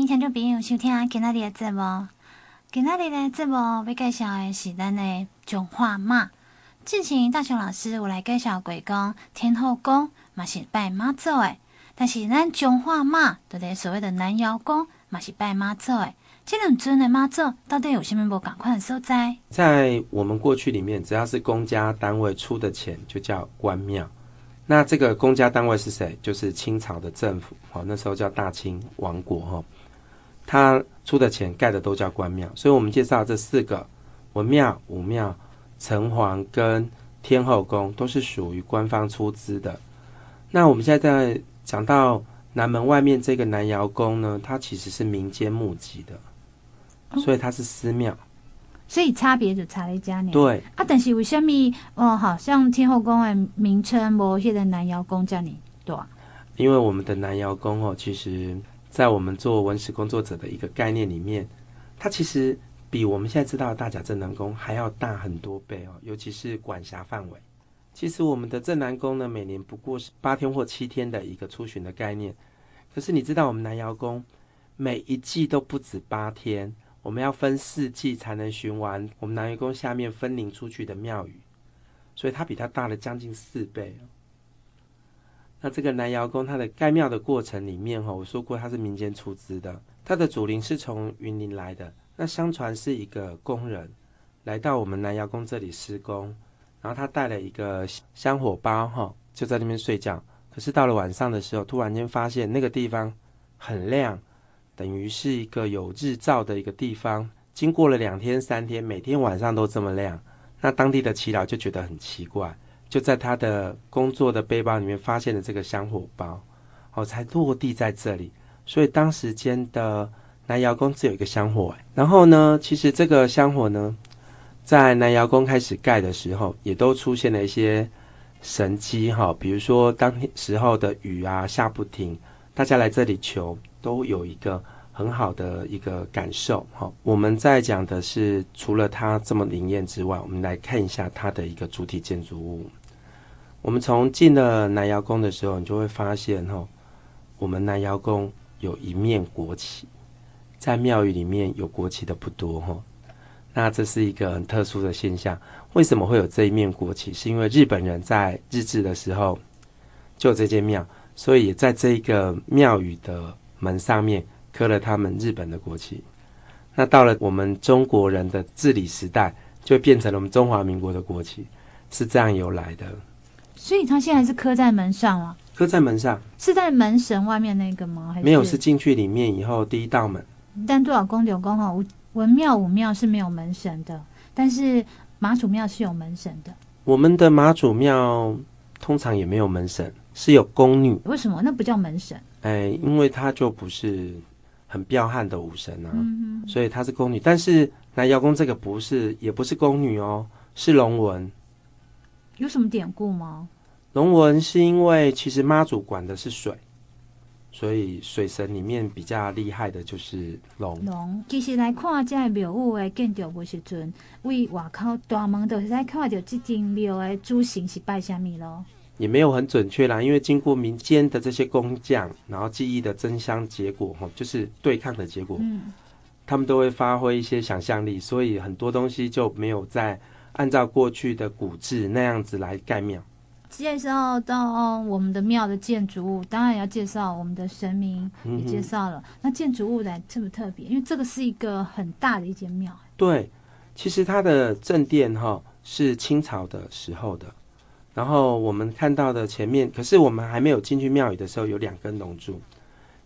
迎听众朋友收听今仔日的节目。今仔日的节目要介绍的是咱的彰化妈。之前大雄老师有来介绍过讲天后宫嘛是拜妈祖的，但是咱彰化妈就是所谓的南瑶宫嘛是拜妈祖的。这两尊的妈祖到底有什么不同款的所在？在我们过去里面，只要是公家单位出的钱，就叫官庙。那这个公家单位是谁？就是清朝的政府，好，那时候叫大清王国，哈，他出的钱盖的都叫官庙。所以，我们介绍这四个文庙、武庙、城隍跟天后宫，都是属于官方出资的。那我们现在在讲到南门外面这个南窑宫呢，它其实是民间募集的，所以它是私庙。所以差别就差在家里。对啊，但是为什么哦，好像天后宫的名称无现在南窑宫这里对啊？因为我们的南窑宫哦，其实在我们做文史工作者的一个概念里面，它其实比我们现在知道的大甲镇南宫还要大很多倍哦，尤其是管辖范围。其实我们的镇南宫呢，每年不过是八天或七天的一个出巡的概念，可是你知道我们南瑶宫每一季都不止八天。我们要分四季才能巡完我们南瑶宫下面分灵出去的庙宇，所以它比它大了将近四倍。那这个南瑶宫它的盖庙的过程里面哈，我说过它是民间出资的，它的祖灵是从云林来的。那相传是一个工人来到我们南瑶宫这里施工，然后他带了一个香火包哈，就在那边睡觉。可是到了晚上的时候，突然间发现那个地方很亮。等于是一个有日照的一个地方，经过了两天三天，每天晚上都这么亮。那当地的耆老就觉得很奇怪，就在他的工作的背包里面发现了这个香火包，哦，才落地在这里。所以当时间的南瑶宫只有一个香火。然后呢，其实这个香火呢，在南瑶宫开始盖的时候，也都出现了一些神迹哈，比如说当时候的雨啊下不停，大家来这里求。都有一个很好的一个感受。好，我们在讲的是除了它这么灵验之外，我们来看一下它的一个主体建筑物。我们从进了南窑宫的时候，你就会发现，哦，我们南窑宫有一面国旗，在庙宇里面有国旗的不多，哈。那这是一个很特殊的现象。为什么会有这一面国旗？是因为日本人在日治的时候就这间庙，所以也在这一个庙宇的。门上面刻了他们日本的国旗，那到了我们中国人的治理时代，就变成了我们中华民国的国旗，是这样由来的。所以它现在是刻在门上啊？刻在门上，是在门神外面那个吗？还是没有，是进去里面以后第一道门。但多少公、柳公哈，文庙武庙是没有门神的，但是妈祖庙是有门神的。我们的妈祖庙通常也没有门神，是有宫女。为什么？那不叫门神？哎，因为他就不是很彪悍的武神啊，嗯、所以他是宫女。但是南瑶宫这个不是，也不是宫女哦，是龙纹。有什么典故吗？龙纹是因为其实妈祖管的是水，所以水神里面比较厉害的就是龙。龙其实来看这庙宇的建筑物时阵，为外口大门都是在看到这间庙的主神是拜什么咯。也没有很准确啦，因为经过民间的这些工匠，然后记忆的真相结果，哈，就是对抗的结果，嗯，他们都会发挥一些想象力，所以很多东西就没有再按照过去的古制那样子来盖庙。介绍到我们的庙的建筑物，当然要介绍我们的神明，也介绍了。嗯、那建筑物来特不特别？因为这个是一个很大的一间庙。对，其实它的正殿哈是清朝的时候的。然后我们看到的前面，可是我们还没有进去庙宇的时候，有两根龙柱，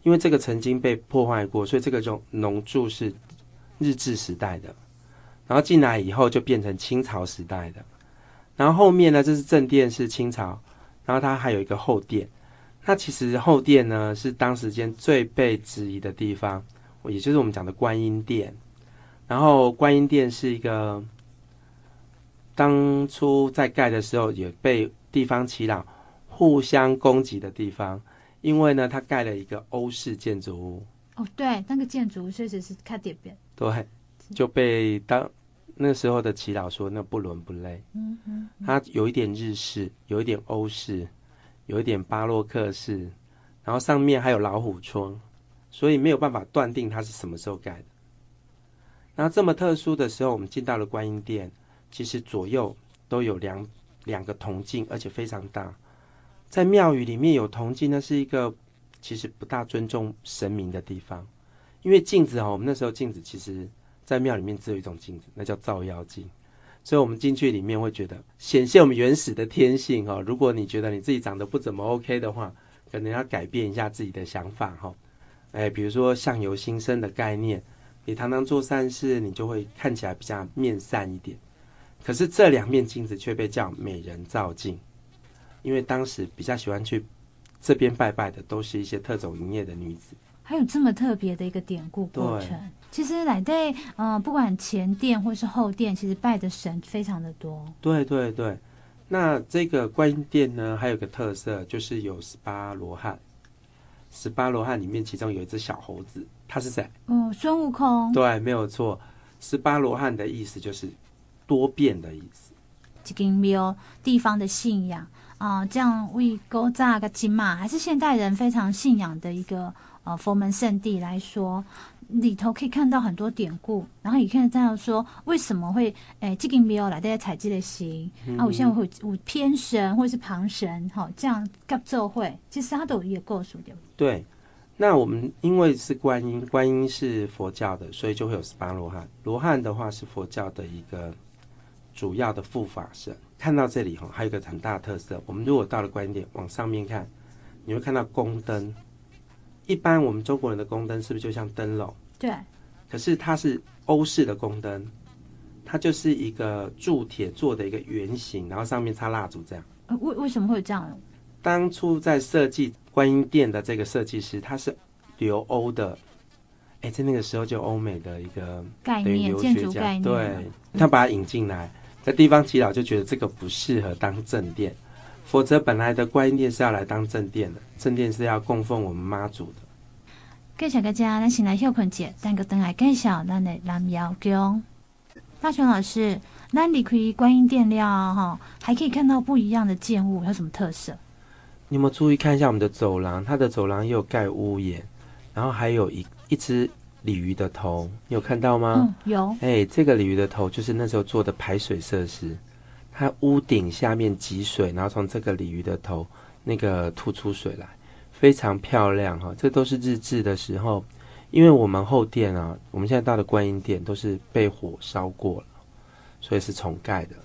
因为这个曾经被破坏过，所以这个龙龙柱是日治时代的。然后进来以后就变成清朝时代的。然后后面呢，这是正殿是清朝，然后它还有一个后殿。那其实后殿呢是当时间最被质疑的地方，也就是我们讲的观音殿。然后观音殿是一个。当初在盖的时候，也被地方耆老互相攻击的地方，因为呢，它盖了一个欧式建筑物。哦，对，那个建筑确实是看点边。对，就被当那时候的祈祷说那不伦不类。嗯嗯，它有一点日式，有一点欧式，有一点巴洛克式，然后上面还有老虎窗，所以没有办法断定它是什么时候盖的。那这么特殊的时候，我们进到了观音殿，其实左右都有两两个铜镜，而且非常大。在庙宇里面有铜镜，那是一个其实不大尊重神明的地方，因为镜子哦，我们那时候镜子其实，在庙里面只有一种镜子，那叫照妖镜。所以，我们进去里面会觉得显现我们原始的天性哈。如果你觉得你自己长得不怎么 OK 的话，可能要改变一下自己的想法哈。哎，比如说相由心生的概念。你常常做善事，你就会看起来比较面善一点。可是这两面镜子却被叫美人照镜，因为当时比较喜欢去这边拜拜的，都是一些特种营业的女子。还有这么特别的一个典故过程。其实来对，嗯、呃，不管前殿或是后殿，其实拜的神非常的多。对对对，那这个观音殿呢，还有个特色，就是有十八罗汉。十八罗汉里面，其中有一只小猴子，他是谁？哦，孙悟空。对，没有错。十八罗汉的意思就是多变的意思。一间庙地方的信仰啊、呃，这样为勾扎个金马，还是现代人非常信仰的一个呃佛门圣地来说。里头可以看到很多典故，然后也可以这样说，为什么会诶，这个庙来在采集的行啊？我现在会有偏神或者是旁神，哈，这样各做会，其实它都有一个构数的。对，那我们因为是观音，观音是佛教的，所以就会有十八罗汉。罗汉的话是佛教的一个主要的护法神。看到这里哈，还有一个很大的特色，我们如果到了观音殿，往上面看，你会看到宫灯。一般我们中国人的宫灯是不是就像灯笼？对。可是它是欧式的宫灯，它就是一个铸铁做的一个圆形，然后上面插蜡烛这样。呃，为为什么会有这样？当初在设计观音殿的这个设计师，他是留欧的，哎，在那个时候就欧美的一个概念，建筑概念。对，他把它引进来，在地方祈祷就觉得这个不适合当正殿。否则，本来的观音殿是要来当正殿的，正殿是要供奉我们妈祖的。介绍大家，咱先来休困节，等个等来介绍咱的南瑶宫。大雄老师，咱离开观音殿了哈，还可以看到不一样的建物，有什么特色？你有没有注意看一下我们的走廊？它的走廊也有盖屋檐，然后还有一一只鲤鱼的头，你有看到吗？嗯，有。哎、欸，这个鲤鱼的头就是那时候做的排水设施。它屋顶下面积水，然后从这个鲤鱼的头那个吐出水来，非常漂亮哈。这都是日治的时候，因为我们后殿啊，我们现在到的观音殿都是被火烧过了，所以是重盖的。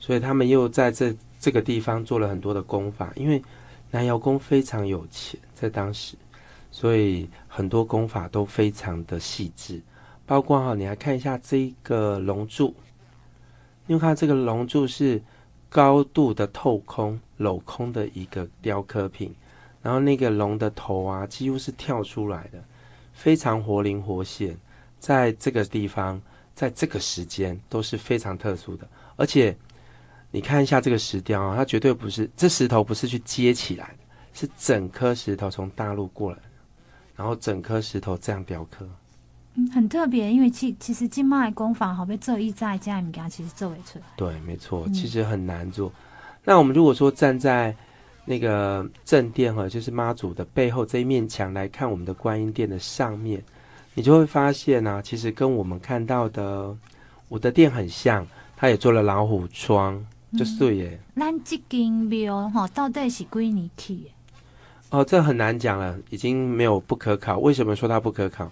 所以他们又在这这个地方做了很多的功法，因为南瑶宫非常有钱，在当时，所以很多功法都非常的细致，包括哈，你来看一下这个龙柱。因为它这个龙柱是高度的透空、镂空的一个雕刻品，然后那个龙的头啊，几乎是跳出来的，非常活灵活现。在这个地方，在这个时间都是非常特殊的。而且你看一下这个石雕啊，它绝对不是这石头不是去接起来的，是整颗石头从大陆过来，然后整颗石头这样雕刻。嗯，很特别，因为其其实金麦工坊好被做一在家里面，其实做出来。对，没错，其实很难做。嗯、那我们如果说站在那个正殿哈，就是妈祖的背后这一面墙来看我们的观音殿的上面，你就会发现呢、啊，其实跟我们看到的我的殿很像，它也做了老虎窗，就是耶。咱这间庙哈，到底是几年起的？哦，这很难讲了，已经没有不可考。为什么说它不可考？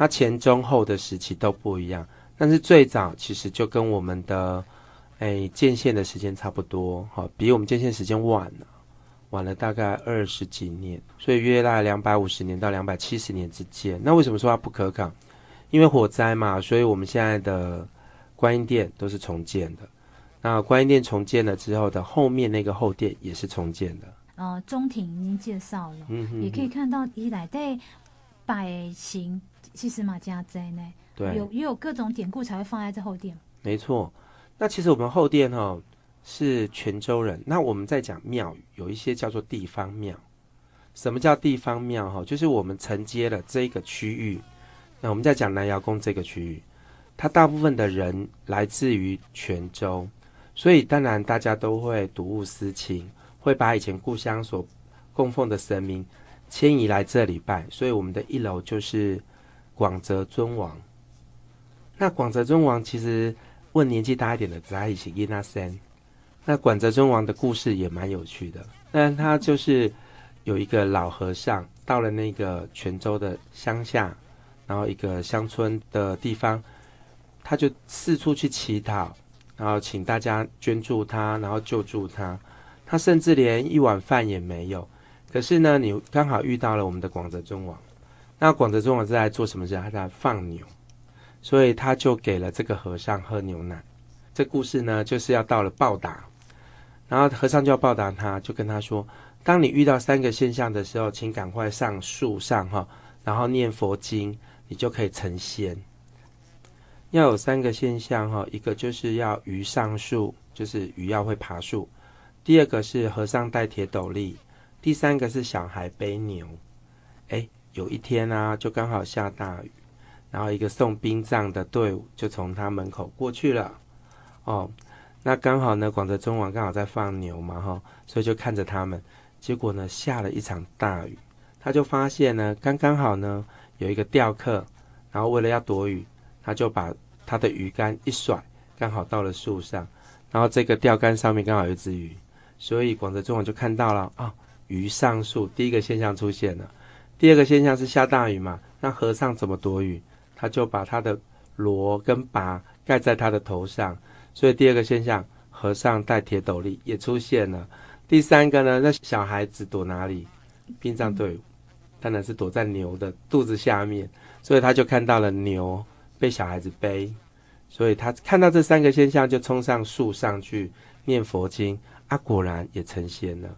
它前中后的时期都不一样，但是最早其实就跟我们的，哎，建县的时间差不多，哈，比我们建县时间晚了，晚了大概二十几年，所以约大概两百五十年到两百七十年之间。那为什么说它不可考？因为火灾嘛，所以我们现在的观音殿都是重建的。那观音殿重建了之后的后面那个后殿也是重建的。呃，中庭已经介绍了，嗯哼，也可以看到以来的百姓。其实马家在呢，对，有也有各种典故才会放在这后殿。没错，那其实我们后殿哈、哦、是泉州人。那我们在讲庙宇，有一些叫做地方庙。什么叫地方庙？哈，就是我们承接了这个区域。那我们在讲南瑶宫这个区域，它大部分的人来自于泉州，所以当然大家都会睹物思情，会把以前故乡所供奉的神明迁移来这里拜，所以我们的一楼就是广泽尊王。那广泽尊王其实问年纪大一点的，在一起伊那森。那广泽尊王的故事也蛮有趣的，但他就是有一个老和尚到了那个泉州的乡下，然后一个乡村的地方，他就四处去乞讨，然后请大家捐助他，然后救助他。他甚至连一碗饭也没有。可是呢，你刚好遇到了我们的广泽尊王。那广泽尊王是在做什么事？他在放牛，所以他就给了这个和尚喝牛奶。这故事呢，就是要到了报答。然后和尚就要报答他，就跟他说：当你遇到三个现象的时候，请赶快上树上哈，然后念佛经，你就可以成仙。要有三个现象哈，一个就是要鱼上树，就是鱼要会爬树；第二个是和尚戴铁斗笠；第三个是小孩背牛。有一天啊，就刚好下大雨，然后一个送殡葬的队伍就从他门口过去了。哦。那刚好呢，广泽尊王刚好在放牛嘛，哈，所以就看着他们。结果呢，下了一场大雨，他就发现呢，刚刚好呢，有一个钓客，然后为了要躲雨，他就把他的鱼竿一甩，刚好到了树上，然后这个钓竿上面刚好有一只鱼，所以广泽尊王就看到了啊，鱼上树，第一个现象出现了。第二个现象是下大雨嘛，那和尚怎么躲雨？他就把他的罗跟拔盖在他的头上。所以第二个现象，和尚戴铁斗笠也出现了。第三个呢，那小孩子躲哪里？殡葬队伍当然是躲在牛的肚子下面，所以他就看到了牛被小孩子背。所以他看到这三个现象，就冲上树上去念佛经，啊，果然也成仙了。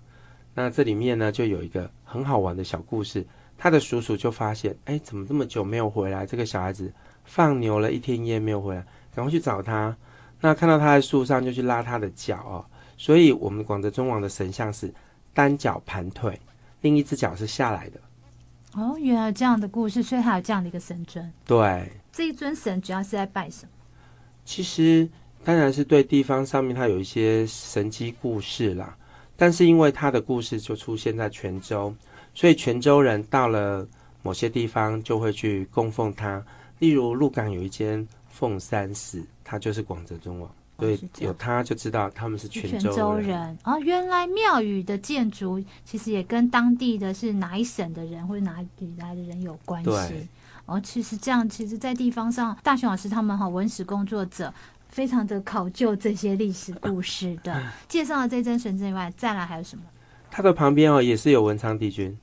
那这里面呢，就有一个很好玩的小故事。他的叔叔就发现，哎，怎么这么久没有回来？这个小孩子放牛了一天一夜没有回来，赶快去找他。那看到他在树上，就去拉他的脚哦。所以，我们广泽尊王的神像是单脚盘腿，另一只脚是下来的。哦，原来这样的故事，所以还有这样的一个神尊。对，这一尊神主要是在拜什么？其实当然是对地方上面他有一些神迹故事啦。但是因为他的故事就出现在泉州，所以泉州人到了某些地方就会去供奉他。例如鹿港有一间凤山寺。它就是广泽尊王，所以有他就知道他们是泉州人。泉州人哦，原来庙宇的建筑其实也跟当地的是哪一省的人或者哪里来的人有关系。哦，其实这样，其实，在地方上，大雄老师他们哈文史工作者非常的考究这些历史故事的。介绍了这尊神尊以外，再来还有什么？他的旁边哦也是有文昌帝君，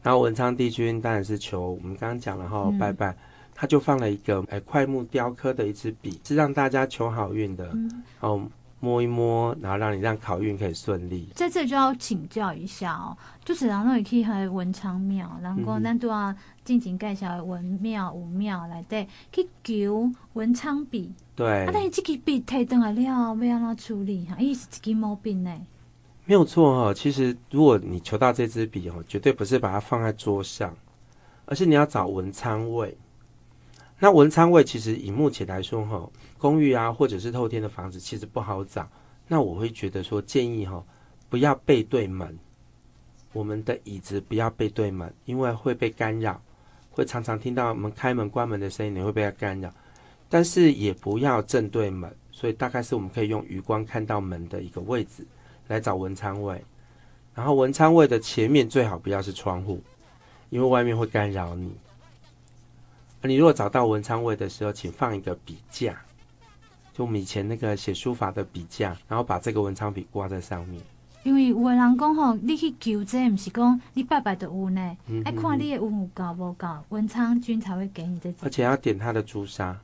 然后文昌帝君当然是求我们刚刚讲了哈、拜拜。他就放了一个哎快木雕刻的一支笔，是让大家求好运的。嗯，然后摸一摸，然后让你让考运可以顺利。在这里就要请教一下哦，就是然后你可以和文昌庙，然后咱都要进行介绍文庙、武庙来对去求文昌笔。对，啊，但是这个笔太重了，要不要让它处理哈？意思是这个毛病呢？没有错哈，其实如果你求到这支笔哦，绝对不是把它放在桌上，而是你要找文昌位。那文昌位其实以目前来说，哈，公寓啊，或者是透天的房子，其实不好找。那我会觉得说，建议哈，不要背对门，我们的椅子不要背对门，因为会被干扰，会常常听到我们开门关门的声音，你会被它干扰。但是也不要正对门，所以大概是我们可以用余光看到门的一个位置来找文昌位。然后文昌位的前面最好不要是窗户，因为外面会干扰你。你如果找到文昌位的时候，请放一个笔架，就我们以前那个写书法的笔架，然后把这个文昌笔挂在上面。因为有的人讲吼，你去求这不是讲你拜拜的有呢，爱、嗯、看你的运有够无够，文昌君才会给你这。而且要点他的朱砂，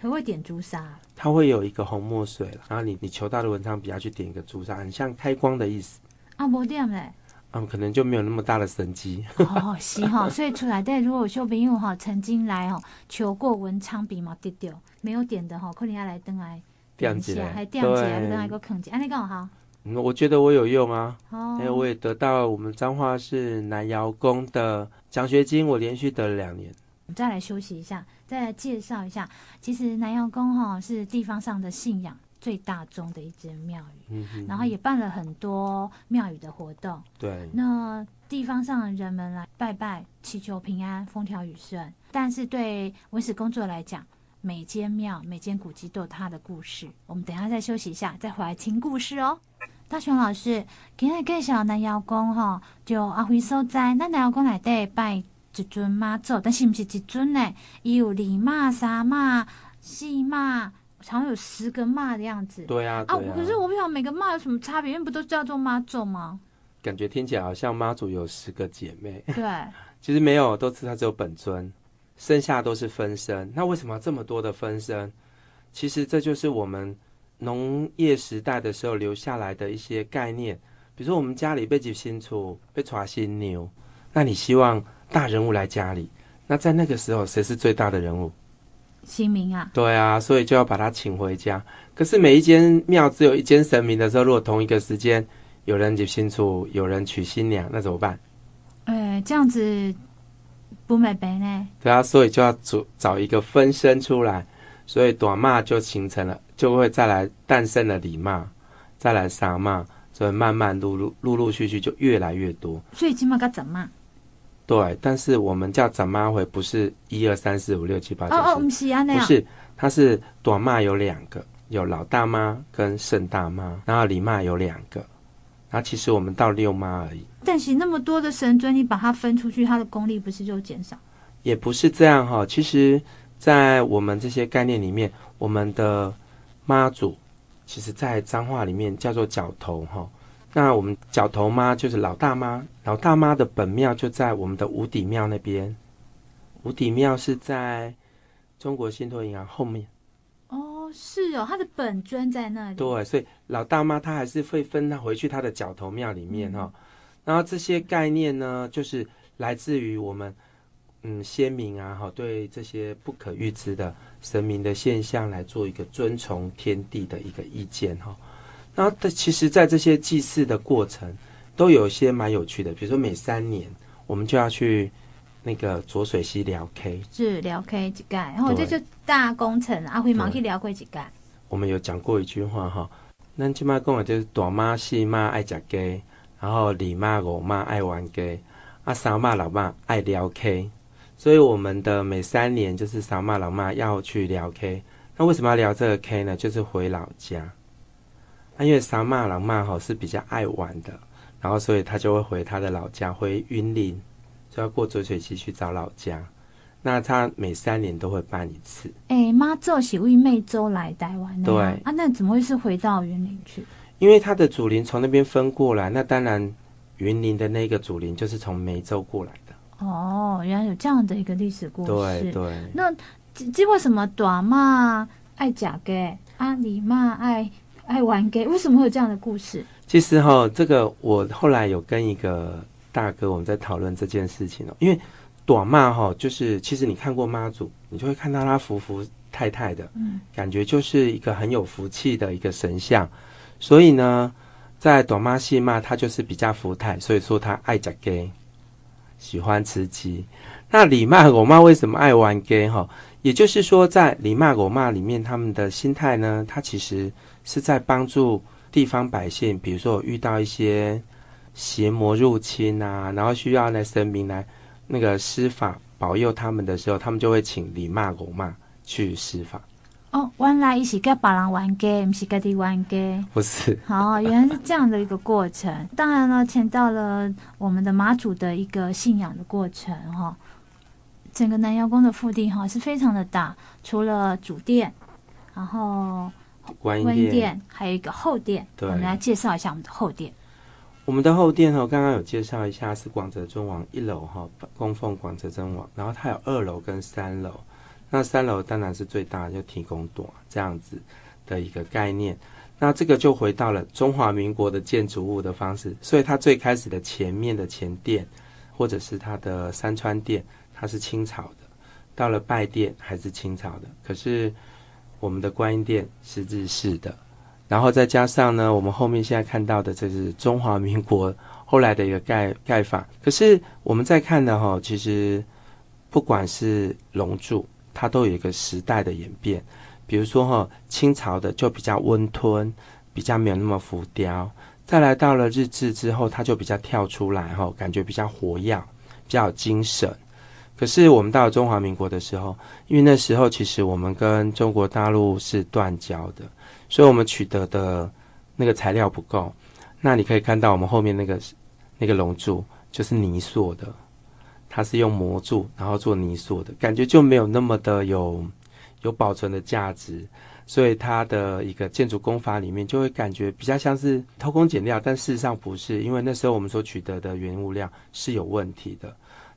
他会点朱砂，它会有一个红墨水，然后你你求到的文昌笔要去点一个朱砂，很像开光的意思。啊，无点嘞。嗯，可能就没有那么大的神机哦，是哈，所以出来但，如果说朋友哈曾经来哦求过文昌笔嘛，丢掉没有点的哈，可能要来登来点一下，还点一下，登来个坑，安尼刚好。嗯，我觉得我有用啊，因为我也得到我们彰化市南瑶宫的奖学金，我连续得了两年。我们再来休息一下，再来介绍一下，其实南瑶宫哈是地方上的信仰。最大宗的一间庙宇，嗯，然后也办了很多庙宇的活动。对，那地方上的人们来拜拜，祈求平安、风调雨顺。但是对文史工作来讲，每间庙、每间古迹都有它的故事。我们等一下再休息一下，再回来听故事哦。大雄老师，今日介绍南瑶宫哈，就阿辉所在。那南瑶宫内底拜一尊妈祖，但是不是一尊呢？伊有二妈、三妈、四妈，好像有十个妈的样子。对啊，对啊。啊，可是我不晓得每个妈有什么差别，因为不都叫做妈祖吗？感觉听起来好像妈祖有十个姐妹，对，其实没有，都是她只有本尊，剩下都是分身。那为什么这么多的分身？其实这就是我们农业时代的时候留下来的一些概念。比如说，我们家里被接新厝，被抓新牛，那你希望大人物来家里，那在那个时候谁是最大的人物？神明啊。对啊，所以就要把他请回家。可是每一间庙只有一间神明的时候，如果同一个时间。有人接新厝，有人娶新娘，那怎么办？呃，这样子不美白呢？对啊，所以就要找找一个分身出来，所以短骂就形成了，就会再来诞生了李骂，再来三妈，所以慢慢陆陆陆陆续续就越来越多。所以起码该怎妈？对，但是我们叫怎妈回不是一二三四五六七八九十？不是啊，那样。不是，它是短妈有两个，有老大妈跟圣大妈，然后李妈有两个。那其实我们到六妈而已，但是那么多的神尊，你把它分出去，它的功力不是就减少？也不是这样哈。其实，在我们这些概念里面，我们的妈祖，其实在脏话里面叫做角头哈。那我们角头妈就是老大妈，老大妈的本庙就在我们的五底庙那边，五底庙是在中国信托银行后面。哦是哦，他的本尊在那里。对，所以老大妈她还是会分她回去她的角头庙里面哈、哦。然后这些概念呢，就是来自于我们嗯先民啊哈，对这些不可预知的神明的现象来做一个遵从天地的一个意见哈。然后其实，在这些祭祀的过程，都有一些蛮有趣的，比如说每三年我们就要去。那个浊水溪聊 K 是聊 K 几盖，然后这就大工程，阿辉忙去聊过几盖。我们有讲过一句话哈，那起码跟我就是大妈细妈爱食鸡，然后二妈我妈爱玩鸡，啊三妈老妈爱聊 K，所以我们的每三年就是三妈老妈要去聊 K，那为什么要聊这个 K 呢？就是回老家，啊因为三妈老妈哈是比较爱玩的，然后所以他就会回他的老家，回云林。就要过浊水溪去找老家，那他每三年都会办一次。哎、欸，妈祖是为湄洲来台湾的，对啊，那怎么会是回到云林去？因为他的祖灵从那边分过来，那当然云林的那个祖灵就是从湄洲过来的。哦，原来有这样的一个历史故事。对对。那这为什么短骂爱假给，阿里骂爱爱玩给？为什么会有这样的故事？其实哈，这个我后来有跟一个。大哥，我们在讨论这件事情哦，因为短骂哈，就是其实你看过妈祖，你就会看到他服服太太的，嗯，感觉就是一个很有福气的一个神像，所以呢，在短妈戏骂他就是比较福态，所以说他爱讲 gay，，喜欢吃鸡。那李骂我妈为什么爱玩 gay 哈？也就是说，在李骂我骂里面，他们的心态呢，他其实是在帮助地方百姓，比如说遇到一些。邪魔入侵啊，然后需要那神明来那个施法保佑他们的时候，他们就会请李骂、狗骂去施法。哦，原来伊是跟别人玩 g 不是跟你玩 g 不是。好，原来是这样的一个过程。当然了，牵到了我们的马祖的一个信仰的过程哈。整个南瑶宫的腹地哈是非常的大，除了主殿，然后观音殿，殿，还有一个后殿。对，我们来介绍一下我们的后殿。我们的后殿哈，刚刚有介绍一下，是广泽尊王一楼哈，供奉广泽尊王，然后它有二楼跟三楼，那三楼当然是最大，就提供多这样子的一个概念。那这个就回到了中华民国的建筑物的方式，所以它最开始的前面的前殿，或者是它的山川殿，它是清朝的，到了拜殿还是清朝的，可是我们的观音殿是日式的。然后再加上呢，我们后面现在看到的，这是中华民国后来的一个盖盖法。可是我们在看的哈，其实不管是龙柱，它都有一个时代的演变。比如说哈，清朝的就比较温吞，比较没有那么浮雕。再来到了日治之后，它就比较跳出来哈，感觉比较活跃，比较精神。可是我们到了中华民国的时候，因为那时候其实我们跟中国大陆是断交的，所以我们取得的那个材料不够。那你可以看到我们后面那个那个龙柱就是泥塑的，它是用模铸然后做泥塑的，感觉就没有那么的有有保存的价值。所以它的一个建筑工法里面就会感觉比较像是偷工减料，但事实上不是，因为那时候我们所取得的原物料是有问题的。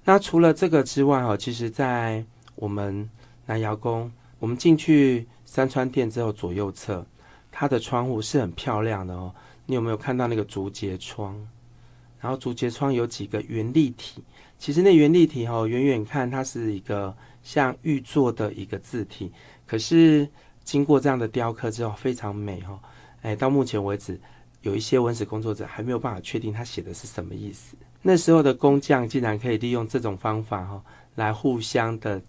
那除了这个之外，哈，其实，在我们南窑宫，我们进去三川殿之后，左右侧它的窗户是很漂亮的哦。你有没有看到那个竹节窗？然后竹节窗有几个圆立体，其实那圆立体哈，远远看它是一个像玉做的一个字体，可是。经过这样的雕刻之后，非常美哈！哎，到目前为止，有一些文史工作者还没有办法确定他写的是什么意思。那时候的工匠竟然可以利用这种方法哈，来互相的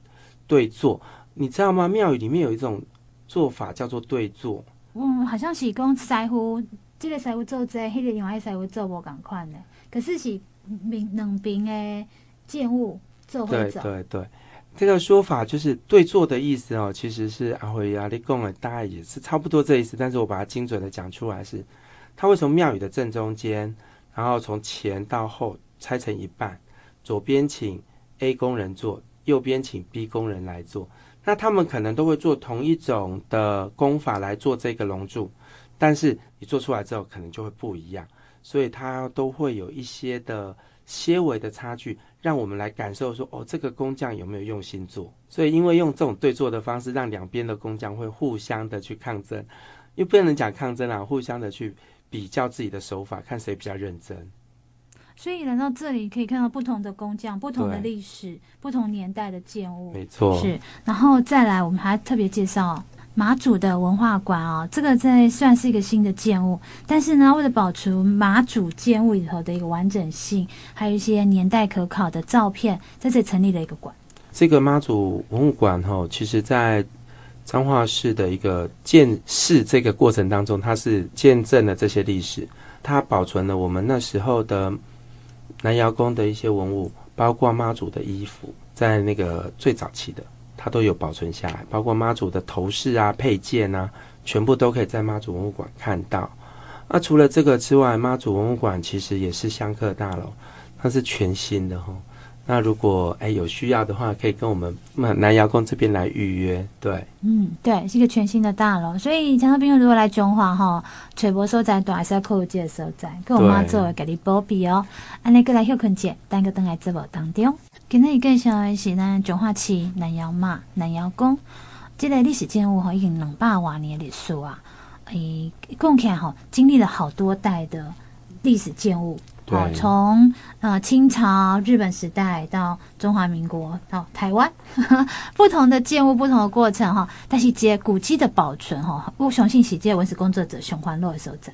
对坐。你知道吗？庙宇里面有一种做法叫做对坐。嗯，好像是讲师傅，这个师傅做这，那个另外师傅做无同款的，可是是两两边的建物做。对对对。这个说法就是对坐的意思哦，其实是阿辉阿力贡的，大概也是差不多这意思。但是我把它精准的讲出来是，它会从庙宇的正中间，然后从前到后拆成一半，左边请 A 工人做，右边请 B 工人来做。那他们可能都会做同一种的工法来做这个龙柱，但是你做出来之后可能就会不一样，所以它都会有一些的。些微的差距，让我们来感受说，哦，这个工匠有没有用心做？所以，因为用这种对做的方式，让两边的工匠会互相的去抗争，又不能讲抗争啊，互相的去比较自己的手法，看谁比较认真。所以来到这里，可以看到不同的工匠、不同的历史、不同年代的建物，没错。是，然后再来，我们还特别介绍。马祖的文化馆哦，这个在算是一个新的建物，但是呢，为了保持马祖建物里头的一个完整性，还有一些年代可考的照片，在这里成立了一个馆。这个马祖文物馆哈，其实在彰化市的一个建市这个过程当中，它是见证了这些历史，它保存了我们那时候的南瑶宫的一些文物，包括妈祖的衣服，在那个最早期的。它都有保存下来，包括妈祖的头饰啊、配件啊，全部都可以在妈祖文物馆看到。那除了这个之外，妈祖文物馆其实也是香客大楼，它是全新的哈。那如果哎有需要的话，可以跟我们南瑶宫这边来预约。对，嗯，对，是一个全新的大楼。所以，听众朋友如果来中华哈，找无所在，都还是要靠这个所在，跟我妈做给你保庇哦。安尼过来休困者，等个等来直播当中。今日介绍的是咱彰化市南瑶妈南瑶宫，这个历史建物吼已经两百多年历史啊，诶，讲起来吼经历了好多代的历史建物，哦，从呃清朝、日本时代到中华民国到台湾，不同的建物，不同的过程哈。但是这古迹的保存哈，我雄信是这文史工作者熊欢乐的所在。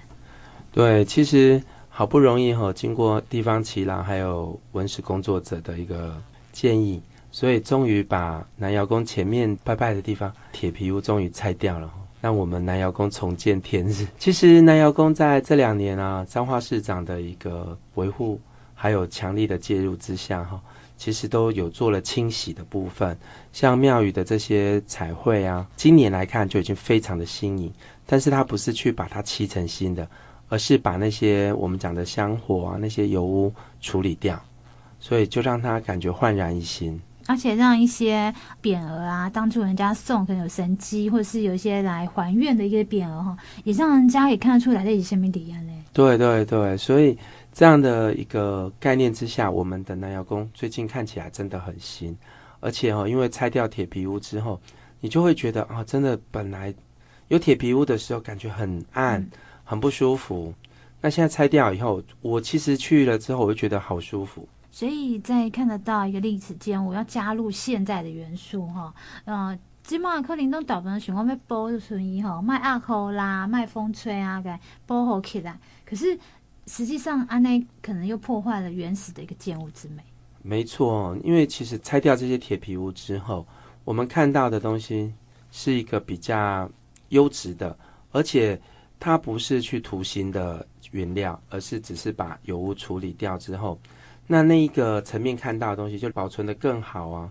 对，其实。好不容易哈，经过地方耆老还有文史工作者的一个建议，所以终于把南窑宫前面拜拜的地方铁皮屋终于拆掉了，让我们南瑶宫重见天日。其实南瑶宫在这两年啊，彰化市长的一个维护还有强力的介入之下哈，其实都有做了清洗的部分，像庙宇的这些彩绘啊，今年来看就已经非常的新颖，但是它不是去把它漆成新的。而是把那些我们讲的香火啊，那些油污处理掉，所以就让他感觉焕然一新，而且让一些匾额啊，当初人家送可能有神机，或者是有一些来还愿的一些匾额哈，也让人家可以看得出来这是什么理念嘞。对对对，所以这样的一个概念之下，我们的南窑宫最近看起来真的很新，而且哈，因为拆掉铁皮屋之后，你就会觉得啊，真的本来有铁皮屋的时候感觉很暗。嗯很不舒服，那现在拆掉以后，我其实去了之后，我就觉得好舒服。所以在看得到一个历史建物，要加入现在的元素哈，呃，今麦克林东导本喜欢被保存以后，卖二口啦，卖风吹啊，给保护起来。可是实际上，安内可能又破坏了原始的一个建物之美。没错，因为其实拆掉这些铁皮屋之后，我们看到的东西是一个比较优质的，而且。它不是去涂新的原料，而是只是把油污处理掉之后，那那一个层面看到的东西就保存的更好啊。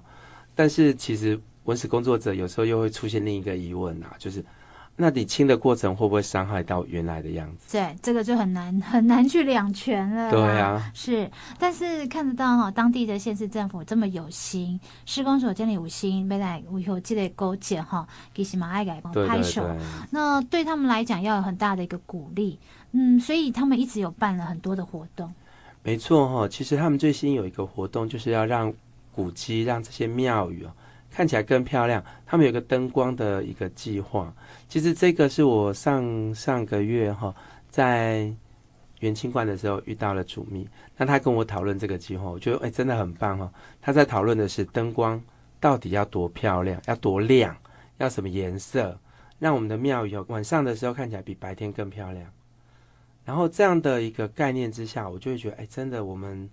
但是其实文史工作者有时候又会出现另一个疑问啊，就是。那你清的过程会不会伤害到原来的样子？对，这个就很难很难去两全了。对啊，是，但是看得到哈，当地的县市政府这么有心，施工所建立五星，未来以后积累勾结哈，其实蛮爱改拍手。那对他们来讲，要有很大的一个鼓励。嗯，所以他们一直有办了很多的活动。没错哈，其实他们最新有一个活动，就是要让古迹，让这些庙宇哦。看起来更漂亮。他们有个灯光的一个计划，其实这个是我上上个月哈在元清观的时候遇到了主秘，那他跟我讨论这个计划，我觉得哎真的很棒哦。他在讨论的是灯光到底要多漂亮，要多亮，要什么颜色，让我们的庙宇哦晚上的时候看起来比白天更漂亮。然后这样的一个概念之下，我就会觉得哎，真的我们。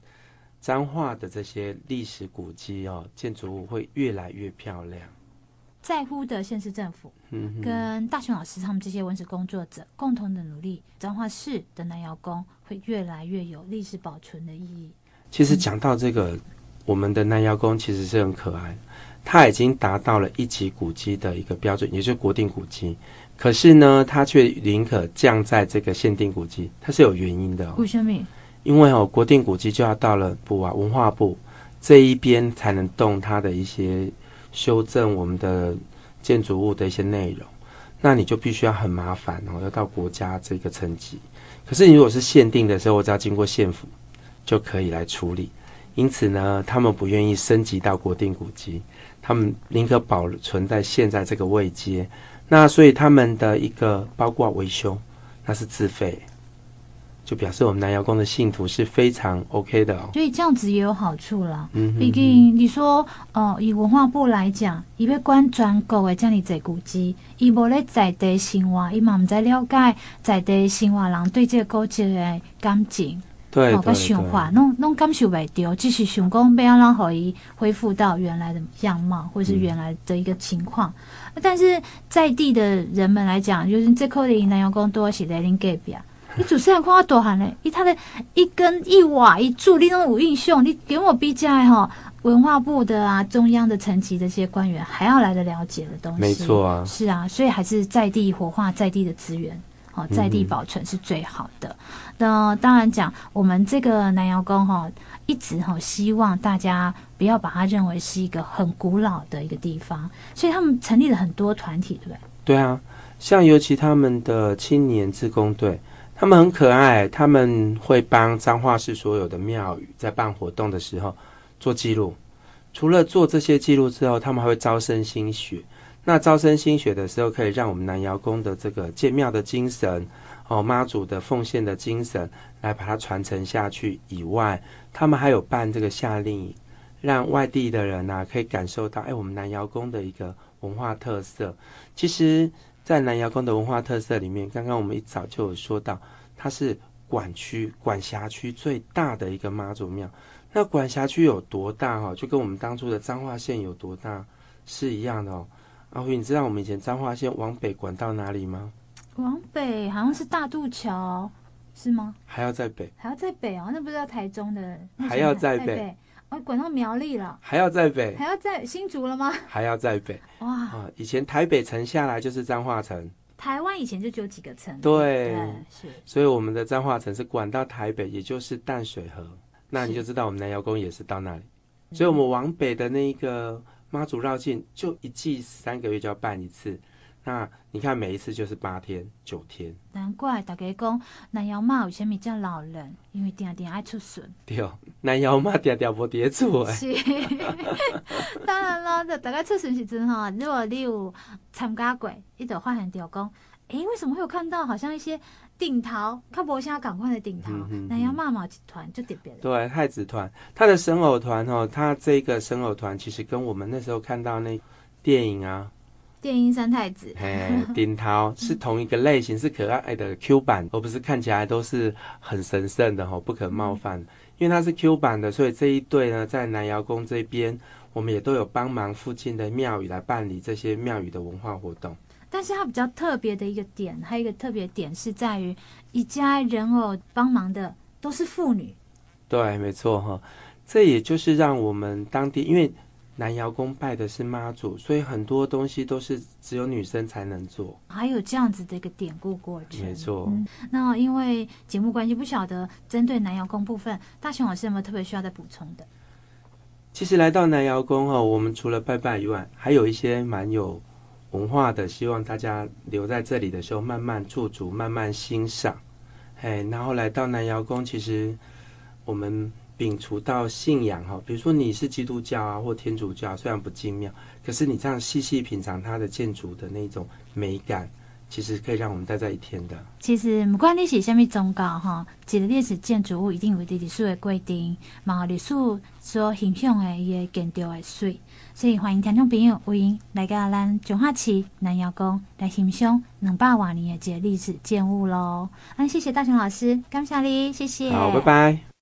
彰化的这些历史古迹哦，建筑物会越来越漂亮。在乎的县市政府，嗯，跟大雄老师他们这些文史工作者共同的努力，彰化市的南窑宫会越来越有历史保存的意义。其实讲到这个，嗯、我们的南窑宫其实是很可爱，它已经达到了一级古迹的一个标准，也就是国定古迹。可是呢，它却宁可降在这个限定古迹，它是有原因的、哦。为什么？因为哦，国定古迹就要到了部啊，文化部这一边才能动它的一些修正我们的建筑物的一些内容，那你就必须要很麻烦哦，要到国家这个层级。可是你如果是限定的时候，我只要经过县府就可以来处理。因此呢，他们不愿意升级到国定古迹，他们宁可保存在现在这个位阶。那所以他们的一个包括维修，那是自费。就表示我们南瑶宫的信徒是非常 OK 的哦，所以这样子也有好处啦。嗯，毕竟你说，哦、呃，以文化部来讲，伊要管全国的这样子古迹，伊无咧在地生活，伊嘛唔在了解在地生活人对这个古迹的感情，对，个想法，拢拢感受袂到，只是想讲要让可以恢复到原来的样貌，或是原来的一个情况。嗯、但是在地的人们来讲，就是这块的南瑶宫多是在恁隔壁。你主持人看我多寒嘞，伊他的一根一瓦一柱，你拢有印象，你给我比较哈，文化部的啊，中央的层级这些官员还要来的了解的东西，没错啊，是啊，所以还是在地活化在地的资源，好，在地保存是最好的。嗯、那当然讲，我们这个南窑宫哈，一直哈希望大家不要把它认为是一个很古老的一个地方，所以他们成立了很多团体，对不对？对啊，像尤其他们的青年志工队。他们很可爱，他们会帮彰化市所有的庙宇在办活动的时候做记录。除了做这些记录之后，他们还会招生新学。那招生新学的时候，可以让我们南瑶宫的这个建庙的精神，哦，妈祖的奉献的精神，来把它传承下去。以外，他们还有办这个夏令营，让外地的人啊可以感受到，哎，我们南瑶宫的一个文化特色。其实。在南瑶宫的文化特色里面，刚刚我们一早就有说到，它是管区、管辖区最大的一个妈祖庙。那管辖区有多大哈？就跟我们当初的彰化县有多大是一样的哦。阿辉，你知道我们以前彰化县往北管到哪里吗？往北好像是大渡桥，是吗？还要再北？还要再北哦？那不是要台中的？还要再北。哦管到苗栗了，还要再北，还要在新竹了吗？还要再北，哇！啊，以前台北城下来就是彰化城，台湾以前就只有几个城，对，对，是，所以我们的彰化城是管到台北，也就是淡水河，那你就知道我们南瑶宫也是到那里，所以我们往北的那一个妈祖绕境，就一季三个月就要办一次。那你看，每一次就是八天九天，难怪大家讲南瑶妈有啥物叫老人，因为定定爱出巡。对，南瑶妈定定无伫厝诶。是，当然了，就大家出巡时阵吼，如果你有参加过，伊就发现到讲，诶、欸，为什么会有看到好像一些顶头，较无啥共款的顶桃？南洋妈妈集团就点别。对，太子团，他的生偶团哦，他这个生偶团其实跟我们那时候看到那电影啊。电音三太子，哎，顶桃 是同一个类型，是可爱的 Q 版，而不是看起来都是很神圣的吼，不可冒犯。因为它是 Q 版的，所以这一对呢，在南瑶宫这边，我们也都有帮忙附近的庙宇来办理这些庙宇的文化活动。但是它比较特别的一个点，还有一个特别点是在于一家人偶帮忙的都是妇女。对，没错哈，这也就是让我们当地因为。南瑶宫拜的是妈祖，所以很多东西都是只有女生才能做。还有这样子的一个典故过程，没错。嗯，那因为节目关系，不晓得针对南瑶宫部分，大雄老师有没有特别需要再补充的？其实来到南瑶宫哈，我们除了拜拜以外，还有一些蛮有文化的，希望大家留在这里的时候慢慢驻足，慢慢欣赏。哎，然后来到南瑶宫，其实我们。摒除到信仰哈，比如说你是基督教啊或天主教，虽然不进庙，可是你这样细细品尝它的建筑的那种美感，其实可以让我们待在一天的。其实不管你是什么宗教哈，这个历史建筑物一定有历史的规定，嘛历史所形象的伊个建筑的水，所以欢迎听众朋友欢迎来到咱彰化市南瑶宫来欣赏两百多年的这个历史建物喽。啊，谢谢大雄老师，感谢你，谢谢。好，拜拜。